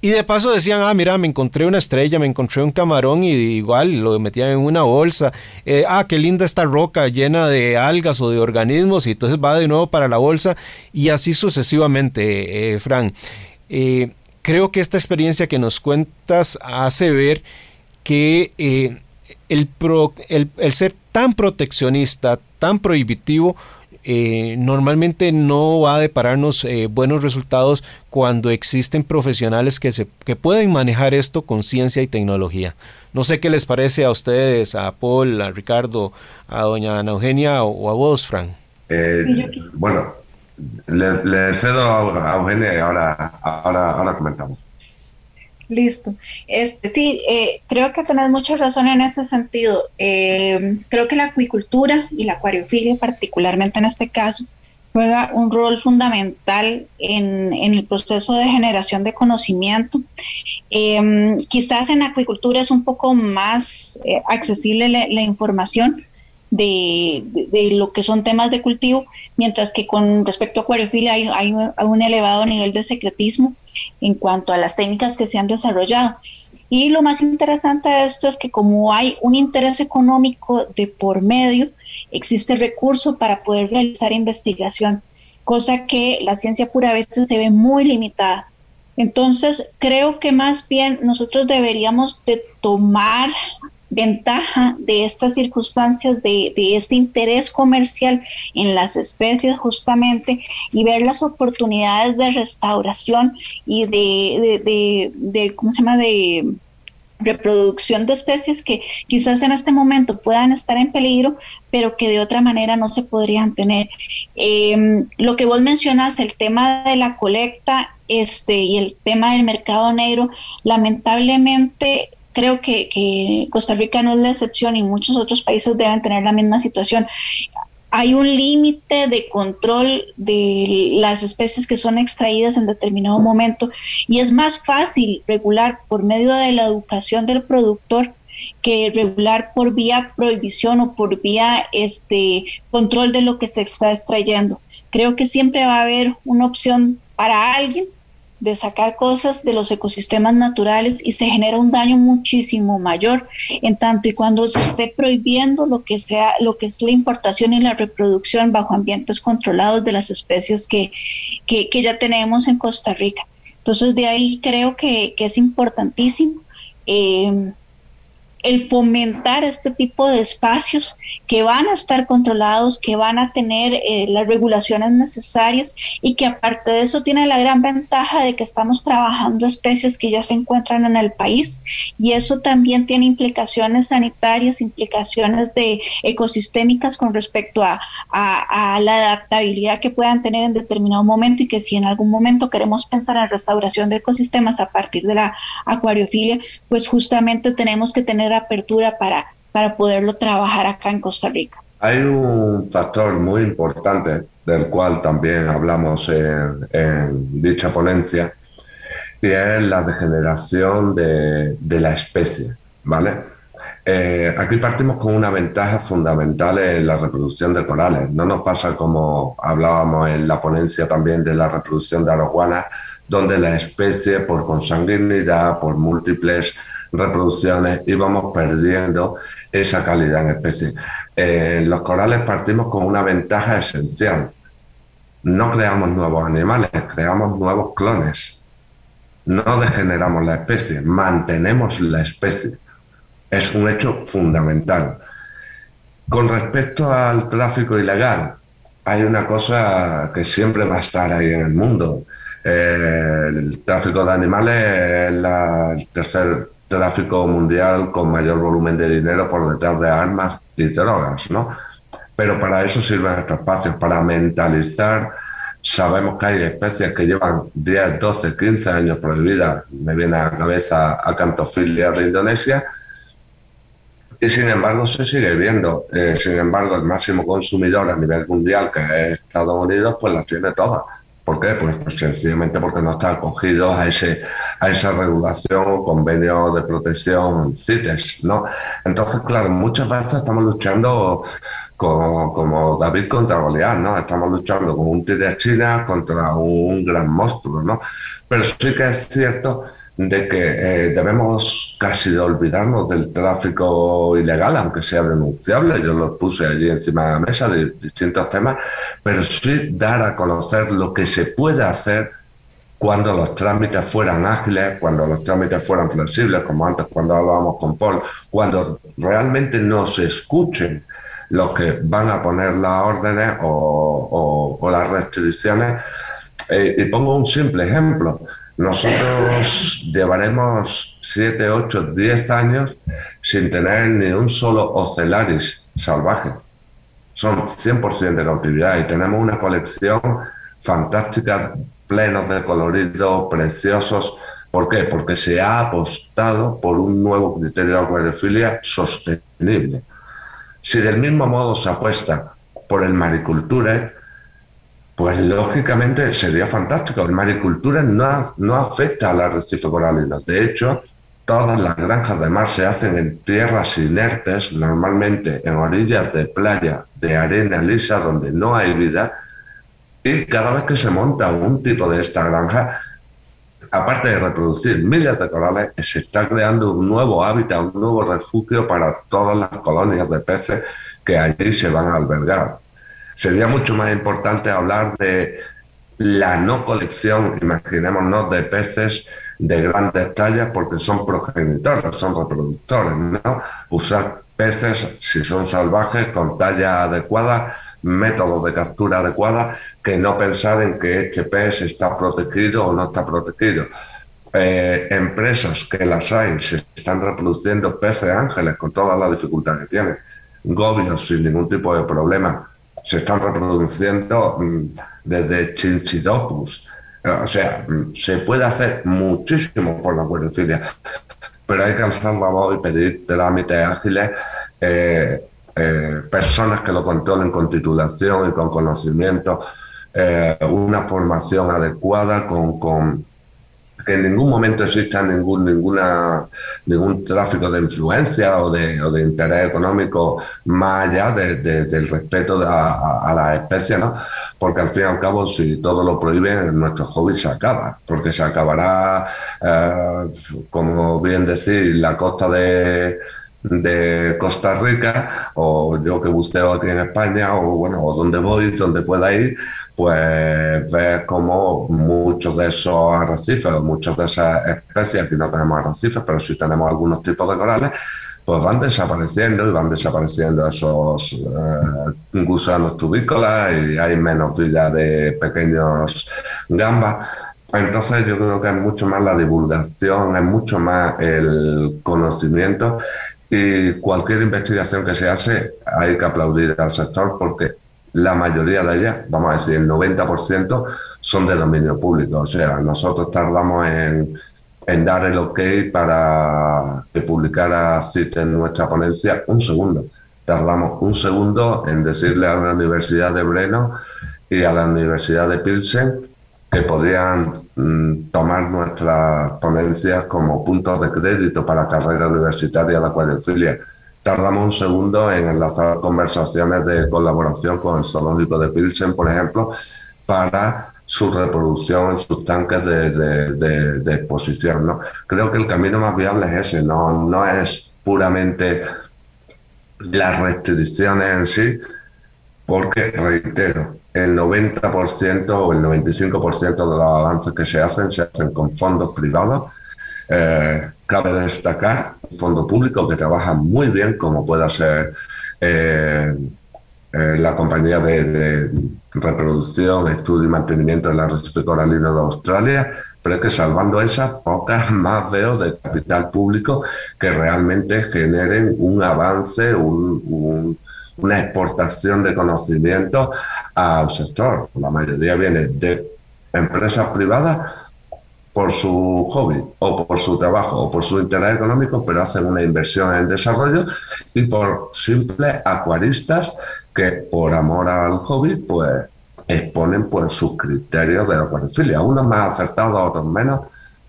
y de paso decían, ah, mira, me encontré una estrella, me encontré un camarón y igual lo metían en una bolsa. Eh, ah, qué linda esta roca llena de algas o de organismos y entonces va de nuevo para la bolsa y así sucesivamente, eh, Fran. Eh, creo que esta experiencia que nos cuentas hace ver que el, el, el ser tan proteccionista, tan prohibitivo, eh, normalmente no va a depararnos eh, buenos resultados cuando existen profesionales que, se, que pueden manejar esto con ciencia y tecnología. No sé qué les parece a ustedes, a Paul, a Ricardo, a doña Ana Eugenia o, a vos, Fran. bueno, le, cedo a Eugenia y ahora, ahora, ahora comenzamos. Listo. Este, sí, eh, creo que tenés mucha razón en ese sentido. Eh, creo que la acuicultura y la acuariofilia, particularmente en este caso, juega un rol fundamental en, el proceso de generación de conocimiento. Eh, quizás en acuicultura es un poco más accesible la, información, de, lo que son temas de cultivo, mientras que con respecto a acuariofilia hay, hay, un elevado nivel de secretismo en cuanto a las técnicas que se han desarrollado. Y lo más interesante de esto es que como hay un interés económico de por medio, existe recurso para poder realizar investigación, cosa que la ciencia pura a veces se ve muy limitada. Entonces, creo que más bien nosotros deberíamos de tomar ventaja de estas circunstancias, de, este interés comercial en las especies justamente y ver las oportunidades de restauración y de, ¿cómo se llama?, de reproducción de especies que quizás en este momento puedan estar en peligro, pero que de otra manera no se podrían tener. Em, lo que vos mencionas, el tema de la colecta este, y el tema del mercado negro, lamentablemente creo que, Costa Rica no es la excepción y muchos otros países deben tener la misma situación hay un límite de control de las especies que son extraídas en determinado momento y es más fácil regular por medio de la educación del productor que regular por vía prohibición o por vía este control de lo que se está extrayendo. Creo que siempre va a haber una opción para alguien de sacar cosas de los ecosistemas naturales y se genera un daño muchísimo mayor en tanto y cuando se esté prohibiendo lo que sea lo que es la importación y la reproducción bajo ambientes controlados de las especies que, que, ya tenemos en Costa Rica. Entonces de ahí creo que, que es importantísimo eh, el fomentar este tipo de espacios que van a estar controlados, que van a tener eh, las regulaciones necesarias y que aparte de eso tiene la gran ventaja de que estamos trabajando especies que ya se encuentran en el país y eso también tiene implicaciones sanitarias, implicaciones de ecosistémicas con respecto a, a la adaptabilidad que puedan tener en determinado momento y que si en algún momento queremos pensar en restauración de ecosistemas a partir de la acuariofilia, pues justamente tenemos que tener apertura para, para poderlo trabajar acá en Costa Rica. Hay un factor muy importante del cual también hablamos en, dicha ponencia, y es la degeneración de, de la especie, ¿vale? Eh, aquí partimos con una ventaja fundamental en la reproducción de corales. No nos pasa como hablábamos en la ponencia también de la reproducción de aroguanas, donde la especie por consanguinidad, por múltiples reproducciones y vamos perdiendo esa calidad en especie. Eh, los corales partimos con una ventaja esencial. No creamos nuevos animales, creamos nuevos clones. No degeneramos la especie, mantenemos la especie. Es un hecho fundamental. Con respecto al tráfico ilegal, hay una cosa que siempre va a estar ahí en el mundo. Eh, el tráfico de animales es el tercer tráfico mundial con mayor volumen de dinero por detrás de armas y drogas, ¿no? Pero para eso sirven estos espacios, para mentalizar. Sabemos que hay especies que llevan 10, 12, 15 años prohibidas. Me viene a la cabeza a Cantofilia de Indonesia. Y sin embargo se sigue viendo. Eh, sin embargo, el máximo consumidor a nivel mundial, que es Estados Unidos, pues las tiene todas. ¿Por qué? Pues, pues, sencillamente porque no está acogido a, ese, a esa regulación o convenio de protección CITES, ¿no? Entonces, claro, muchas veces estamos luchando como, David contra Goliat, ¿no? Estamos luchando con un tigre China contra un gran monstruo, ¿no? Pero sí que es cierto de que eh, debemos casi olvidarnos del tráfico ilegal, aunque sea denunciable. Yo lo puse allí encima de la mesa de distintos temas, pero sí dar a conocer lo que se puede hacer cuando los trámites fueran ágiles, cuando los trámites fueran flexibles, como antes cuando hablábamos con Paul, cuando realmente nos escuchen los que van a poner las órdenes o, las restricciones. Eh, y pongo un simple ejemplo. Nosotros llevaremos 7, 8, 10 años sin tener ni un solo ocelaris salvaje. Son 100% de cautividad y tenemos una colección fantástica, plenos de coloridos, preciosos. ¿Por qué? Porque se ha apostado por un nuevo criterio de acuariofilia sostenible. Si del mismo modo se apuesta por el maricultura, pues lógicamente sería fantástico. El maricultura no, no afecta al arrecife coralino. De hecho, todas las granjas de mar se hacen en tierras inertes, normalmente en orillas de playa de arena lisa donde no hay vida. Y cada vez que se monta un tipo de esta granja, aparte de reproducir miles de corales, se está creando un nuevo hábitat, un nuevo refugio para todas las colonias de peces que allí se van a albergar. Sería mucho más importante hablar de la no colección, imaginémonos, de peces de grandes tallas porque son progenitores, son reproductores, ¿no? Usar peces, si son salvajes, con talla adecuada, métodos de captura adecuada, que no pensar en que este pez está protegido o no está protegido. Eh, empresas que las hay se están reproduciendo peces ángeles con todas las dificultades que tienen, gobios sin ningún tipo de problema, se están reproduciendo mm, desde chinchidopus. O sea, mm, se puede hacer muchísimo por la acuariofilia, pero hay que alzar la voz y pedir trámites ágiles eh, eh, personas que lo controlen con titulación y con conocimiento, eh, una formación adecuada, con, con, que en ningún momento exista ningún, ninguna, ningún tráfico de influencia o de, de interés económico más allá del respeto a, a, la especie, ¿no? Porque al fin y al cabo, si todo lo prohíben, nuestro hobby se acaba, porque se acabará, eh, como bien decir, la costa de de Costa Rica o yo que buceo aquí en España o bueno, o donde voy, donde pueda ir, pues ver como muchos de esos arrecifes muchas de esas especies, aquí no tenemos arrecifes, pero sí tenemos algunos tipos de corales, pues van desapareciendo y van desapareciendo esos eh, gusanos tubícolas y hay menos vida de pequeños gambas. Entonces yo creo que es mucho más la divulgación, es mucho más el conocimiento y cualquier investigación que se hace hay que aplaudir al sector porque la mayoría de ellas, vamos a decir el 90%, son de dominio público. O sea, nosotros tardamos en, dar el ok para que publicara CIT en nuestra ponencia un segundo. Tardamos un segundo en decirle a la Universidad de Breno y a la Universidad de Pilsen que podrían mm, tomar nuestras ponencias como puntos de crédito para carrera universitaria de acuariofilia. Tardamos un segundo en enlazar conversaciones de colaboración con el zoológico de Pilsen, por ejemplo, para su reproducción en sus tanques de, exposición. ¿no? Creo que el camino más viable es ese, no, no es puramente las restricciones en sí, porque, reitero, el 90% o el 95% de los avances que se hacen se hacen con fondos privados. Eh, cabe destacar un fondo público que trabaja muy bien, como pueda ser eh, eh, la compañía de, reproducción, estudio y mantenimiento del arrecife coralino de Australia, pero es que salvando esas, pocas más veo de capital público que realmente generen un avance, un una exportación de conocimiento al sector. La mayoría viene de empresas privadas por su hobby o por su trabajo o por su interés económico, pero hacen una inversión en desarrollo y por simples acuaristas que por amor al hobby pues exponen pues sus criterios de acuariofilia, unos más acertados, otros menos,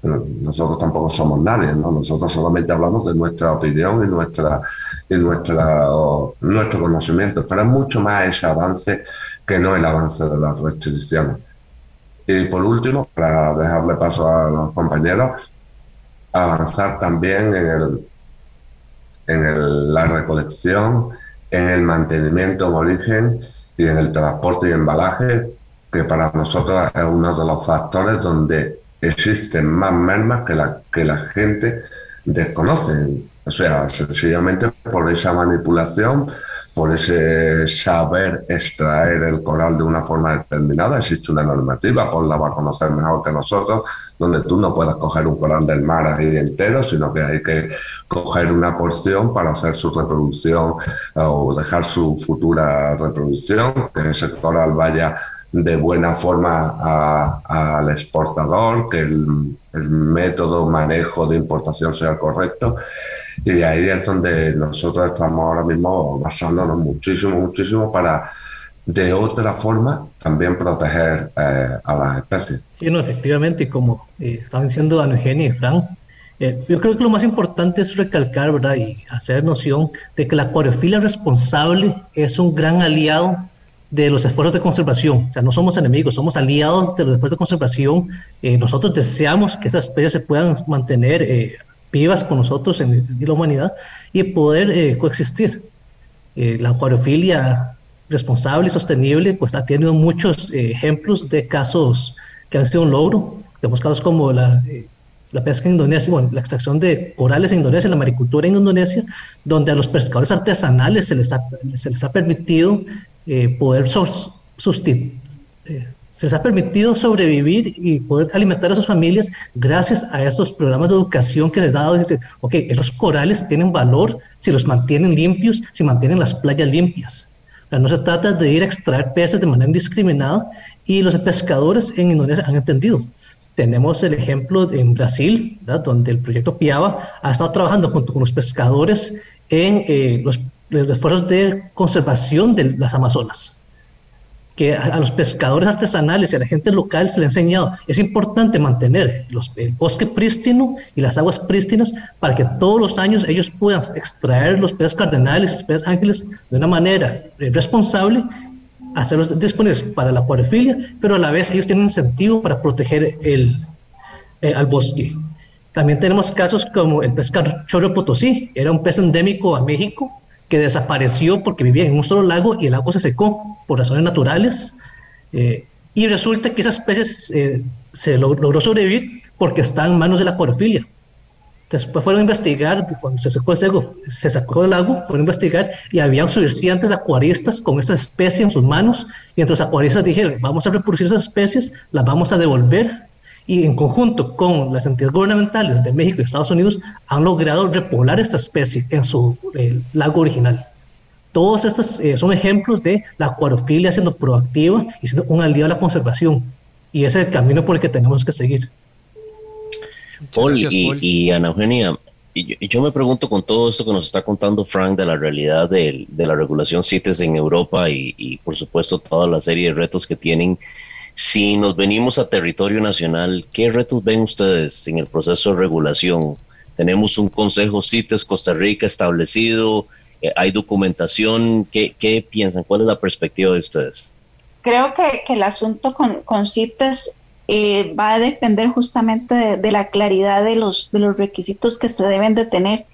nosotros tampoco somos nadie, ¿no? Nosotros solamente hablamos de nuestra opinión y nuestra y nuestro conocimiento, pero es mucho más ese avance que no el avance de las restricciones. Y por último, para dejarle paso a los compañeros, avanzar también en, el, en la recolección, en el mantenimiento en origen y en el transporte y embalaje, que para nosotros es uno de los factores donde existen más mermas que la, que la gente desconoce. O sea, sencillamente por esa manipulación, por ese saber extraer el coral de una forma determinada. Existe una normativa, Paul la va a conocer mejor que nosotros, donde tú no puedes coger un coral del mar ahí entero, sino que hay que coger una porción para hacer su reproducción eh, o dejar su futura reproducción, que ese coral vaya de buena forma al exportador, que el método manejo de importación sea correcto. Y ahí es donde nosotros estamos ahora mismo basándonos muchísimo, muchísimo para de otra forma también proteger eh, a las especies. Sí, no, efectivamente, como eh, estaban diciendo Ana Eugenia y Frank, eh, yo creo que lo más importante es recalcar ¿verdad? y hacer noción de que la acuariofilia responsable es un gran aliado de los esfuerzos de conservación. O sea, no somos enemigos, somos aliados de los esfuerzos de conservación. nosotros deseamos que esas especies se puedan mantener vivas con nosotros en, la humanidad y poder eh, coexistir. Eh, la acuariofilia responsable y sostenible pues ha tenido muchos eh, ejemplos de casos que han sido un logro. Tenemos casos como la, la pesca en Indonesia, bueno, la extracción de corales en Indonesia, la maricultura en Indonesia, donde a los pescadores artesanales se les ha, se les ha permitido poder sustituir se les ha permitido sobrevivir y poder alimentar a sus familias gracias a estos programas de educación que les. Dice, ok, esos corales tienen valor si los mantienen limpios, si mantienen las playas limpias. no se trata de ir a extraer peces de manera indiscriminada y los pescadores en Indonesia han entendido. Tenemos el ejemplo en Brasil, donde el proyecto Piava ha estado trabajando junto con los pescadores en eh, los esfuerzos de conservación de las Amazonas que a, los pescadores artesanales y a la gente local se le ha enseñado, es importante mantener los, el bosque prístino y las aguas prístinas para que todos los años ellos puedan extraer los peces cardenales, los peces ángeles de una manera eh, responsable, hacerlos disponibles para la acuariofilia, pero a la vez ellos tienen incentivo para proteger el, eh, al bosque. También tenemos casos como el pez chorro potosí, era un pez endémico a México, que desapareció porque vivía en un solo lago y el lago se secó por razones naturales. Eh, y resulta que esa especie eh, se logró, sobrevivir porque está en manos de la acuariofilia. Después fueron a investigar, cuando se secó, el lago, se sacó el lago, fueron a investigar y había suficientes acuaristas con esa especie en sus manos. Y entre los acuaristas dijeron, vamos a reproducir esas especies, las vamos a devolver y en conjunto con las entidades gubernamentales de México y Estados Unidos han logrado repoblar esta especie en su lago original. Todos estos eh, son ejemplos de la acuariofilia siendo proactiva y siendo un aliado a la conservación. Y ese es el camino por el que tenemos que seguir. Paul, y, Ana Eugenia, y yo, me pregunto con todo esto que nos está contando Frank de la realidad de, la regulación CITES en Europa y, y, por supuesto toda la serie de retos que tienen si nos venimos a territorio nacional, ¿qué retos ven ustedes en el proceso de regulación? Tenemos un Consejo CITES Costa Rica establecido, eh, hay documentación, ¿Qué, piensan? ¿Cuál es la perspectiva de ustedes? Creo que, el asunto con, CITES eh, va a depender justamente de, la claridad de los, de los requisitos que se deben de tener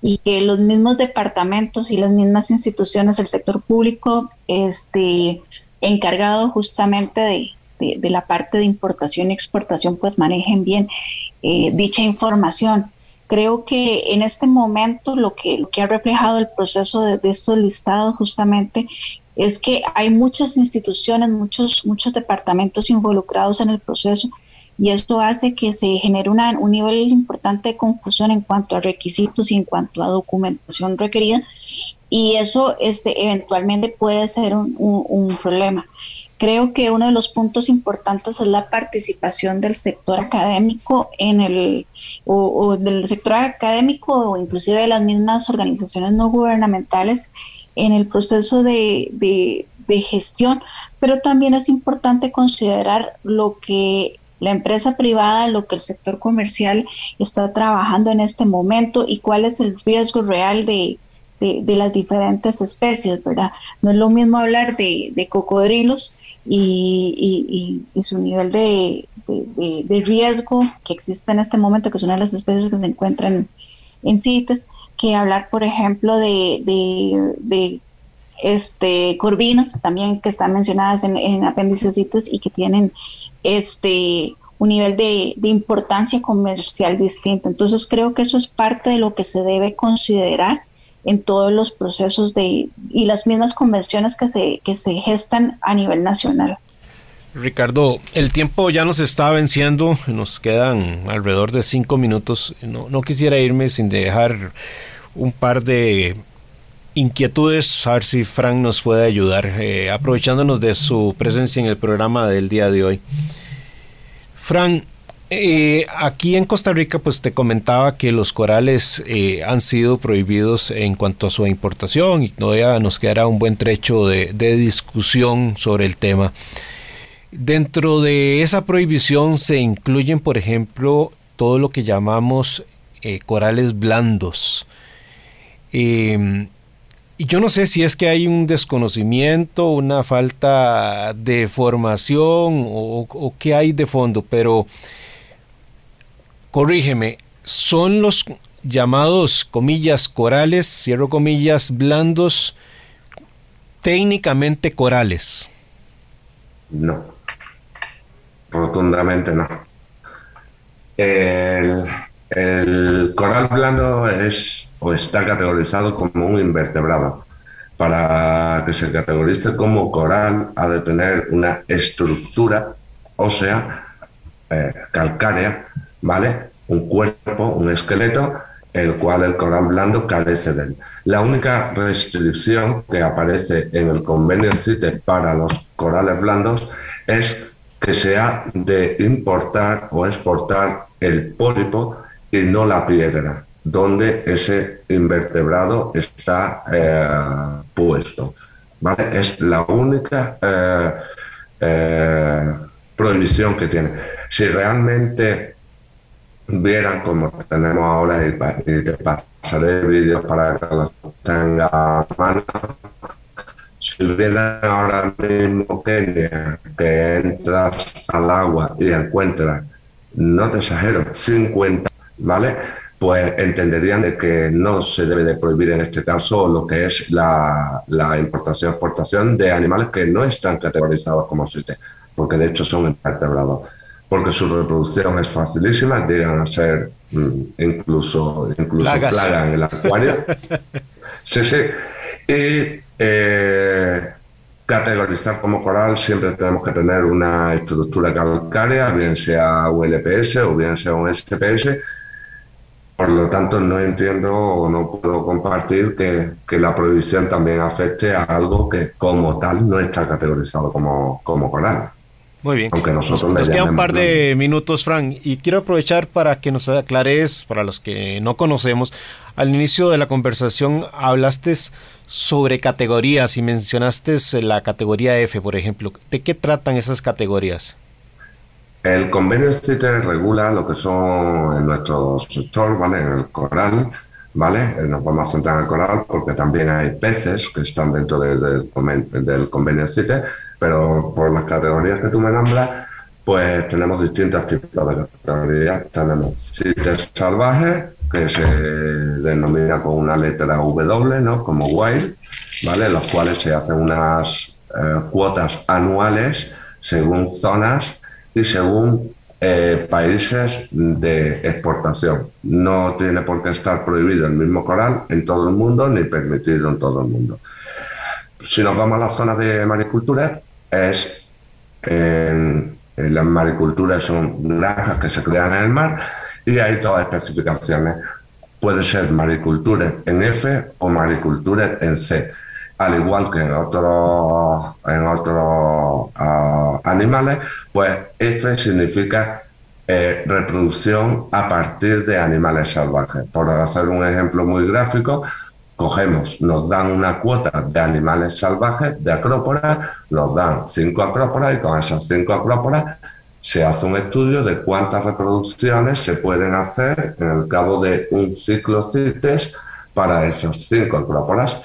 y que los mismos departamentos y las mismas instituciones del sector público este, encargado justamente de, de, la parte de importación y exportación pues manejen bien eh, dicha información. Creo que en este momento lo que, lo que ha reflejado el proceso de, estos listados justamente es que hay muchas instituciones, muchos, muchos departamentos involucrados en el proceso y esto hace que se genere un nivel importante de confusión en cuanto a requisitos y en cuanto a documentación requerida y eso este, eventualmente puede ser un problema. Creo que uno de los puntos importantes es la participación del sector académico en el, o, del sector académico o inclusive de las mismas organizaciones no gubernamentales en el proceso de, de gestión, pero también es importante considerar lo que la empresa privada, lo que el sector comercial está trabajando en este momento y cuál es el riesgo real de, de, las diferentes especies, ¿verdad? No es lo mismo hablar de, de cocodrilos y, y, su nivel de, de, riesgo que existe en este momento, que es una de las especies que se encuentran en CITES, que hablar, por ejemplo, de, este, corvinas, también que están mencionadas en, en apéndices CITES y que tienen este un nivel de, de, importancia comercial distinto. Entonces creo que eso es parte de lo que se debe considerar en todos los procesos de, y las mismas convenciones que se, que se gestan a nivel nacional. Ricardo, el tiempo ya nos está venciendo, nos quedan alrededor de cinco minutos. No, no quisiera irme sin dejar un par de inquietudes, a ver si Frank nos puede ayudar, eh, aprovechándonos de su presencia en el programa del día de hoy. Frank, eh, aquí en Costa Rica, pues te comentaba que los corales eh, han sido prohibidos en cuanto a su importación y todavía nos quedará un buen trecho de, discusión sobre el tema. Dentro de esa prohibición se incluyen, por ejemplo, todo lo que llamamos corales blandos. Em, y yo no sé si es que hay un desconocimiento, una falta de formación o, qué hay de fondo, pero corrígeme, son los llamados comillas corales, cierro comillas, blandos, técnicamente corales. No, rotundamente no. El, coral blando es o está categorizado como un invertebrado. Para que se categorice como coral ha de tener una estructura ósea, eh, calcárea, ¿vale? Un cuerpo, un esqueleto, el cual el coral blando carece de él. La única restricción que aparece en el convenio CITES para los corales blandos es que se ha de importar o exportar el pólipo y no la piedra donde ese invertebrado está eh, puesto. ¿vale? Es la única eh, eh, prohibición que tiene. Si realmente vieran como tenemos ahora y, te pasaré vídeos para que los tenga a mano, si vieran ahora mismo Kenia, que entras al agua y encuentras, no te exagero, 50, ¿vale? pues entenderían de que no se debe de prohibir en este caso lo que es la, importación y exportación de animales que no están categorizados como CITE, porque de hecho son invertebrados, porque su reproducción es facilísima, llegan a ser mm, incluso, incluso plaga en el acuario. sí, sí. Y eh, categorizar como coral siempre tenemos que tener una estructura calcárea, bien sea un LPS o bien sea un SPS, por lo tanto, no entiendo o no puedo compartir que, la prohibición también afecte a algo que como tal no está categorizado como, como coral. Muy bien. Aunque nosotros nos, nos queda un par de minutos, Frank, y quiero aprovechar para que nos aclares, para los que no conocemos, al inicio de la conversación hablaste sobre categorías y mencionaste la categoría F, por ejemplo. ¿De qué tratan esas categorías? El convenio CITES regula lo que son en nuestro sector, ¿vale? En el coral, ¿vale? Nos vamos a centrar en el coral porque también hay peces que están dentro del, del convenio CITES, pero por las categorías que tú me nombras, pues tenemos distintos tipos de categorías. Tenemos CITES salvajes, que se denomina con una letra W, ¿no? Como wild, ¿vale? Los cuales se hacen unas eh, cuotas anuales según zonas y según eh, países de exportación. No tiene por qué estar prohibido el mismo coral en todo el mundo ni permitido en todo el mundo. Si nos vamos a las zonas de maricultura, es en, las mariculturas son granjas que se crean en el mar y hay todas especificaciones. Puede ser maricultura en F o maricultura en C al igual que en otros, en otros ah, animales, pues F significa eh, reproducción a partir de animales salvajes. Por hacer un ejemplo muy gráfico, cogemos, nos dan una cuota de animales salvajes, de acróporas, nos dan cinco acróporas y con esas cinco acróporas se hace un estudio de cuántas reproducciones se pueden hacer en el cabo de un ciclo CITES para esas cinco acróporas.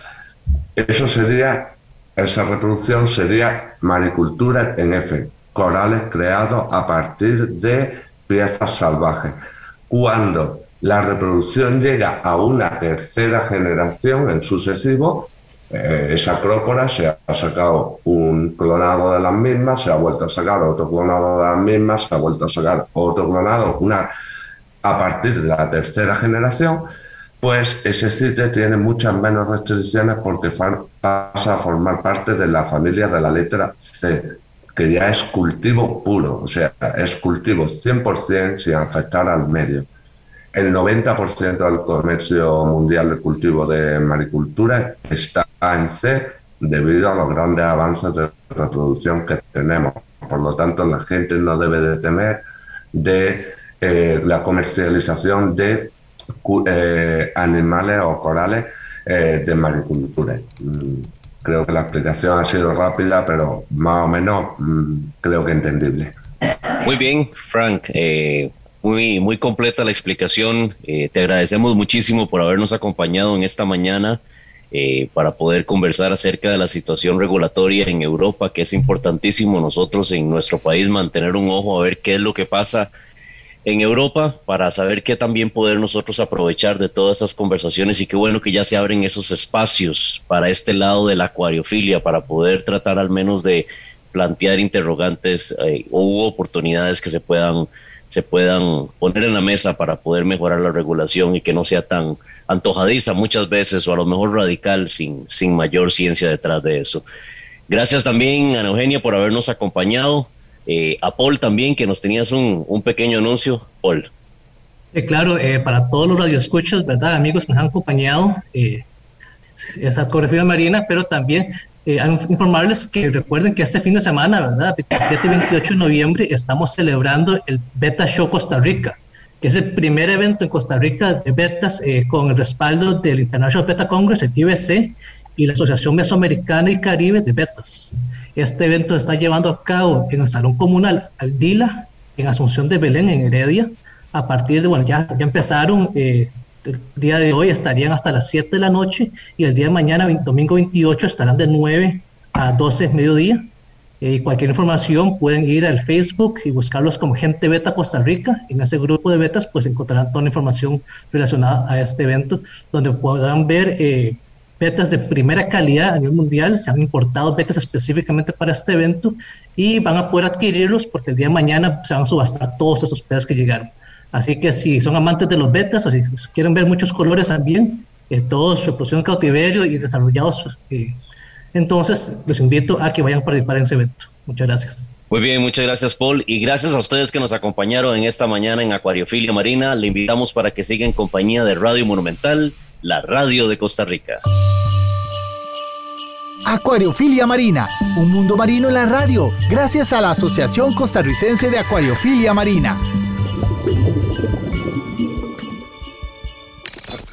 Eso sería, esa reproducción sería maricultura en F, corales creados a partir de piezas salvajes. Cuando la reproducción llega a una tercera generación en sucesivo, eh, esa acrópora se ha sacado un clonado de las mismas, se ha vuelto a sacar otro clonado de las mismas, se ha vuelto a sacar otro clonado, una, a partir de la tercera generación, pues ese sitio tiene muchas menos restricciones porque pasa a formar parte de la familia de la letra C, que ya es cultivo puro, o sea, es cultivo 100% sin afectar al medio. El 90% del comercio mundial de cultivo de maricultura está en C debido a los grandes avances de reproducción que tenemos. Por lo tanto, la gente no debe de temer de eh, la comercialización de eh, animales o corales eh, de maricultura. Mm, creo que la explicación ha sido rápida, pero más o menos mm, creo que entendible. Muy bien, Frank. Muy, muy completa la explicación. te agradecemos muchísimo por habernos acompañado en esta mañana. para poder conversar acerca de la situación regulatoria en Europa, que es importantísimo nosotros en nuestro país mantener un ojo a ver qué es lo que pasa en Europa para saber qué también poder nosotros aprovechar de todas estas conversaciones y qué bueno que ya se abren esos espacios para este lado de la acuariofilia, para poder tratar al menos de plantear interrogantes eh, o oportunidades que se puedan, se puedan poner en la mesa para poder mejorar la regulación y que no sea tan antojadiza muchas veces o a lo mejor radical sin, sin mayor ciencia detrás de eso. Gracias también, Ana Eugenia, por habernos acompañado. Eh, a Paul también, que nos tenías un, un pequeño anuncio. Paul. Eh, claro, eh, para todos los radioescuchas, ¿verdad? Amigos que nos han acompañado, esa coreografía marina, pero también informarles que recuerden que este fin de semana, ¿verdad? 27 y 28 de noviembre, estamos celebrando el Beta Show Costa Rica, que es el primer evento en Costa Rica de betas con el respaldo del International Beta Congress, el IBC, y la Asociación Mesoamericana y Caribe de Betas. Este evento está llevando a cabo en el Salón Comunal Aldila, en Asunción de Belén, en Heredia. A partir de, bueno, ya, ya empezaron, eh, el día de hoy estarían hasta las 7 de la noche y el día de mañana, domingo 28, estarán de 9 a 12 mediodía. Eh, y cualquier información pueden ir al Facebook y buscarlos como Gente Beta Costa Rica. En ese grupo de betas pues encontrarán toda la información relacionada a este evento, donde podrán ver eh, betas de primera calidad a nivel mundial, se han importado betas específicamente para este evento y van a poder adquirirlos porque el día de mañana se van a subastar todos esos betas que llegaron. Así que si son amantes de los betas o si quieren ver muchos colores también, eh, todos reproducción cautiverio y desarrollados, eh, entonces les invito a que vayan a participar en ese evento. Muchas gracias. Muy bien, muchas gracias Paul y gracias a ustedes que nos acompañaron en esta mañana en Acuariofilia Marina. Le invitamos para que siga en compañía de Radio Monumental la radio de Costa Rica. Acuariofilia Marina, un mundo marino en la radio, gracias a la Asociación Costarricense de Acuariofilia Marina.